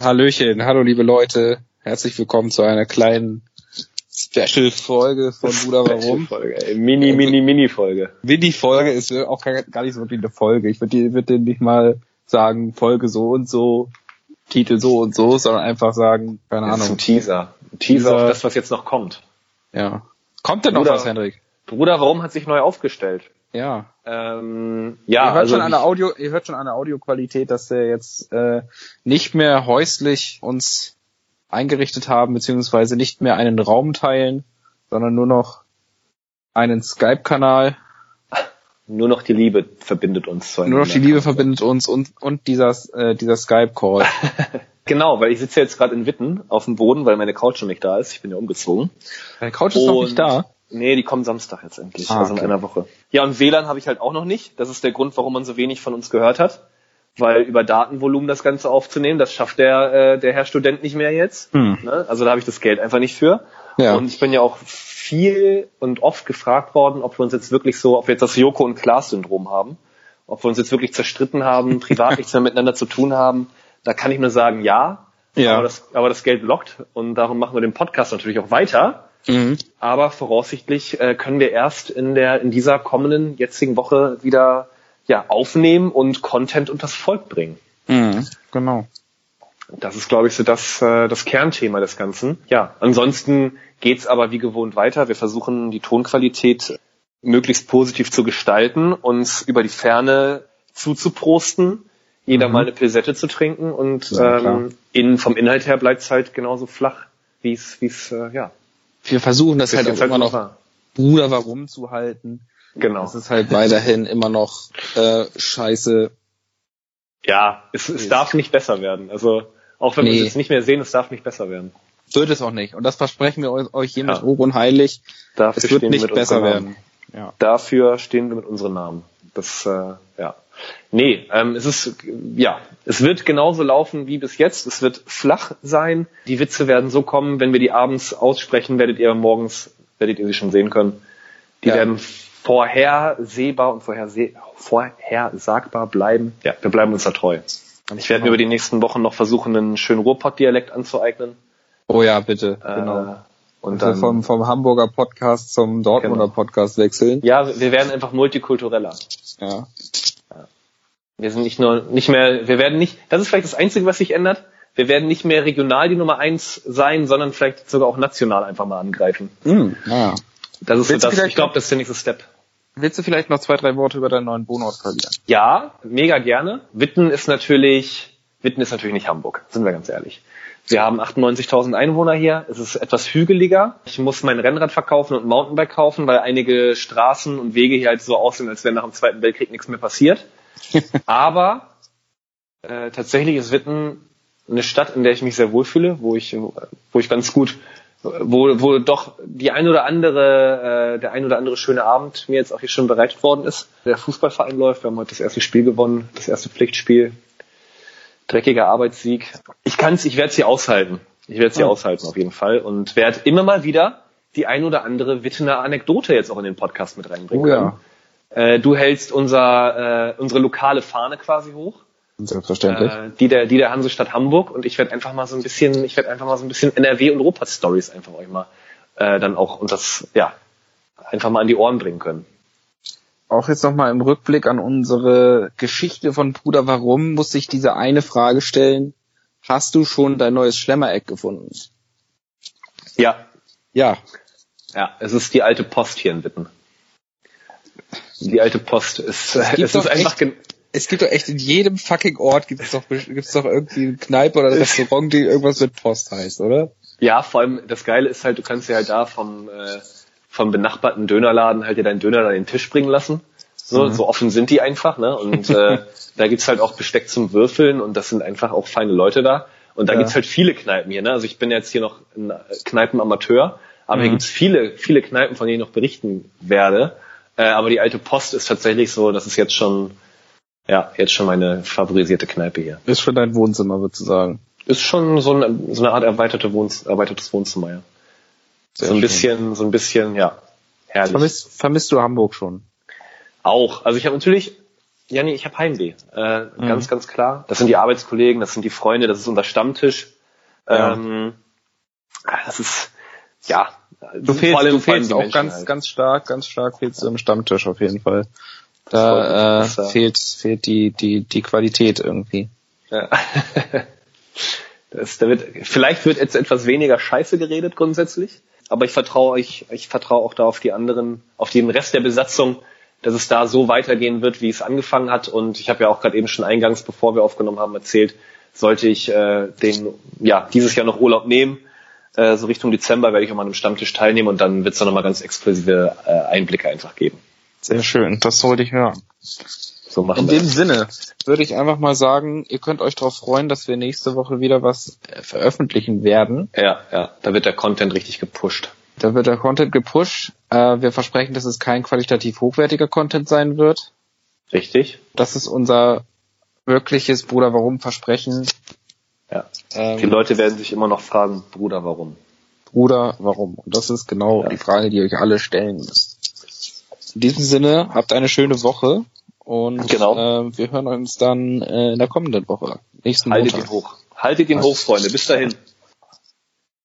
Hallöchen, hallo liebe Leute, herzlich willkommen zu einer kleinen Special-Folge von Bruder Warum. Folge, Mini, Mini, Mini-Folge. Mini-Folge ist auch gar nicht so wirklich eine Folge. Ich würde würd dir nicht mal sagen, Folge so und so, Titel so und so, sondern einfach sagen, keine das Ahnung. Teaser. Ein Teaser, Teaser auf das, was jetzt noch kommt. Ja. Kommt denn noch was, Henrik? Bruder Warum hat sich neu aufgestellt. Ja. Ähm, ja, ihr hört also schon an der Audio, ihr hört schon an der Audioqualität, dass wir jetzt äh, nicht mehr häuslich uns eingerichtet haben, beziehungsweise nicht mehr einen Raum teilen, sondern nur noch einen Skype-Kanal. Nur noch die Liebe verbindet uns zueinander. Nur noch die Liebe verbindet uns und und dieser äh, dieser Skype-Call. genau, weil ich sitze jetzt gerade in Witten auf dem Boden, weil meine Couch schon nicht da ist. Ich bin ja umgezogen. Deine Couch ist und noch nicht da. Nee, die kommen Samstag jetzt endlich, ah, also in einer Woche. Ja, und WLAN habe ich halt auch noch nicht. Das ist der Grund, warum man so wenig von uns gehört hat. Weil über Datenvolumen das Ganze aufzunehmen, das schafft der, äh, der Herr Student nicht mehr jetzt. Hm. Ne? Also da habe ich das Geld einfach nicht für. Ja. Und ich bin ja auch viel und oft gefragt worden, ob wir uns jetzt wirklich so, ob wir jetzt das Joko und Klaas-Syndrom haben, ob wir uns jetzt wirklich zerstritten haben, privat nichts mehr miteinander zu tun haben. Da kann ich nur sagen, ja. ja. Aber, das, aber das Geld lockt und darum machen wir den Podcast natürlich auch weiter. Mhm. Aber voraussichtlich äh, können wir erst in der in dieser kommenden jetzigen Woche wieder ja aufnehmen und Content unters Volk bringen. Mhm. Genau. Das ist, glaube ich, so das, äh, das Kernthema des Ganzen. Ja, ansonsten geht's aber wie gewohnt weiter. Wir versuchen die Tonqualität möglichst positiv zu gestalten, uns über die Ferne zuzuprosten, jeder mhm. mal eine Pilsette zu trinken und ja, ähm, in, vom Inhalt her bleibt's halt genauso flach, wie es, wie es äh, ja, wir versuchen das halt auch halt immer noch war. Bruder warum zu halten. Genau. Das ist halt weiterhin immer noch äh, scheiße. Ja, es, es darf nicht besser werden. Also auch wenn nee. wir es jetzt nicht mehr sehen, es darf nicht besser werden. Wird es auch nicht. Und das versprechen wir euch hiermit ja. hoch und heilig. Dafür es wird nicht besser werden. Ja. Dafür stehen wir mit unseren Namen. Das, äh, ja. Nee, ähm, es ist, ja, es wird genauso laufen wie bis jetzt. Es wird flach sein. Die Witze werden so kommen, wenn wir die abends aussprechen, werdet ihr morgens, werdet ihr sie schon sehen können. Die ja. werden vorhersehbar und vorherse vorhersagbar bleiben. Ja, wir bleiben uns da treu. Und ich werde mir über die nächsten Wochen noch versuchen, einen schönen Ruhrpott-Dialekt anzueignen. Oh ja, bitte, äh, genau. Und also dann vom, vom Hamburger Podcast zum Dortmunder genau. Podcast wechseln. Ja, wir werden einfach multikultureller. Ja. Wir sind nicht nur, nicht mehr, wir werden nicht, das ist vielleicht das Einzige, was sich ändert. Wir werden nicht mehr regional die Nummer eins sein, sondern vielleicht sogar auch national einfach mal angreifen. Mm, ja. Das ist so das, ich glaube, das ist der nächste Step. Willst du vielleicht noch zwei, drei Worte über deinen neuen Wohnort verlieren? Ja, mega gerne. Witten ist natürlich, Witten ist natürlich nicht Hamburg, sind wir ganz ehrlich. Wir haben 98.000 Einwohner hier. Es ist etwas hügeliger. Ich muss mein Rennrad verkaufen und Mountainbike kaufen, weil einige Straßen und Wege hier halt so aussehen, als wäre nach dem Zweiten Weltkrieg nichts mehr passiert. Aber äh, tatsächlich ist Witten eine Stadt, in der ich mich sehr wohlfühle, wo ich, wo ich ganz gut, wo, wo doch die ein oder andere, äh, der ein oder andere schöne Abend mir jetzt auch hier schon bereitet worden ist. Der Fußballverein läuft, wir haben heute das erste Spiel gewonnen, das erste Pflichtspiel. Dreckiger Arbeitssieg. Ich kann's, ich werde es hier aushalten. Ich werde es hier oh. aushalten auf jeden Fall und werde immer mal wieder die ein oder andere Wittener Anekdote jetzt auch in den Podcast mit reinbringen. Oh, ja. Äh, du hältst unser, äh, unsere lokale Fahne quasi hoch. Selbstverständlich. Äh, die der, die der Hansestadt Hamburg und ich werde einfach mal so ein bisschen, ich werde einfach mal so ein bisschen NRW und Europa Stories einfach euch mal äh, dann auch und das, ja, einfach mal an die Ohren bringen können. Auch jetzt nochmal im Rückblick an unsere Geschichte von Bruder Warum muss ich diese eine Frage stellen. Hast du schon dein neues Schlemmereck gefunden? Ja. Ja. Ja, es ist die alte Post hier in Witten. Die alte Post ist, es, es ist einfach, echt, es gibt doch echt in jedem fucking Ort gibt es doch, gibt's doch irgendwie eine Kneipe oder ein Restaurant, die irgendwas mit Post heißt, oder? Ja, vor allem das Geile ist halt, du kannst ja halt da vom, äh, vom benachbarten Dönerladen halt dir deinen Döner an den Tisch bringen lassen. So, mhm. so offen sind die einfach, ne? Und äh, da gibt's halt auch Besteck zum Würfeln und das sind einfach auch feine Leute da. Und da ja. gibt's halt viele Kneipen hier, ne? Also ich bin jetzt hier noch ein Kneipenamateur, aber mhm. hier gibt's viele, viele Kneipen, von denen ich noch berichten werde. Äh, aber die alte Post ist tatsächlich so, das ist jetzt schon, ja, jetzt schon meine favorisierte Kneipe hier. Ist schon dein Wohnzimmer, würdest du sagen? Ist schon so eine, so eine Art erweiterte Wohn erweitertes Wohnzimmer, ja. So ein bisschen, so ein bisschen, ja, herrlich. Vermisst, vermisst du Hamburg schon? Auch. Also ich habe natürlich Ja, nee, ich habe Heimweh. Äh, mhm. Ganz, ganz klar. Das sind die Arbeitskollegen, das sind die Freunde, das ist unser Stammtisch. Ja. Ähm, das ist, ja. Du fehlst, allem, du fehlst auch ganz, halt. ganz stark, ganz stark fehlst du im Stammtisch auf jeden Fall. Da äh, fehlt, fehlt die, die, die Qualität irgendwie. Ja. das, da wird, vielleicht wird jetzt etwas weniger Scheiße geredet grundsätzlich, aber ich vertraue ich, ich vertraue auch da auf die anderen, auf den Rest der Besatzung, dass es da so weitergehen wird, wie es angefangen hat. Und ich habe ja auch gerade eben schon eingangs, bevor wir aufgenommen haben, erzählt, sollte ich äh, den, ja, dieses Jahr noch Urlaub nehmen, äh, so Richtung Dezember werde ich auch mal an einem Stammtisch teilnehmen und dann wird es dann nochmal ganz exklusive äh, Einblicke einfach geben. Sehr schön, das wollte ich hören. So machen In wir dem das. Sinne würde ich einfach mal sagen, ihr könnt euch darauf freuen, dass wir nächste Woche wieder was äh, veröffentlichen werden. Ja, ja, da wird der Content richtig gepusht. Da wird der Content gepusht. Äh, wir versprechen, dass es kein qualitativ hochwertiger Content sein wird. Richtig. Das ist unser wirkliches Bruder Warum Versprechen. Ja. Ähm, die Leute werden sich immer noch fragen, Bruder Warum? Bruder Warum? Und das ist genau ja. die Frage, die ihr euch alle stellen müsst. In diesem Sinne, habt eine schöne Woche und genau. äh, wir hören uns dann äh, in der kommenden Woche. Nächsten Haltet Montag. ihn hoch. Haltet ihn hoch, Freunde. Bis dahin.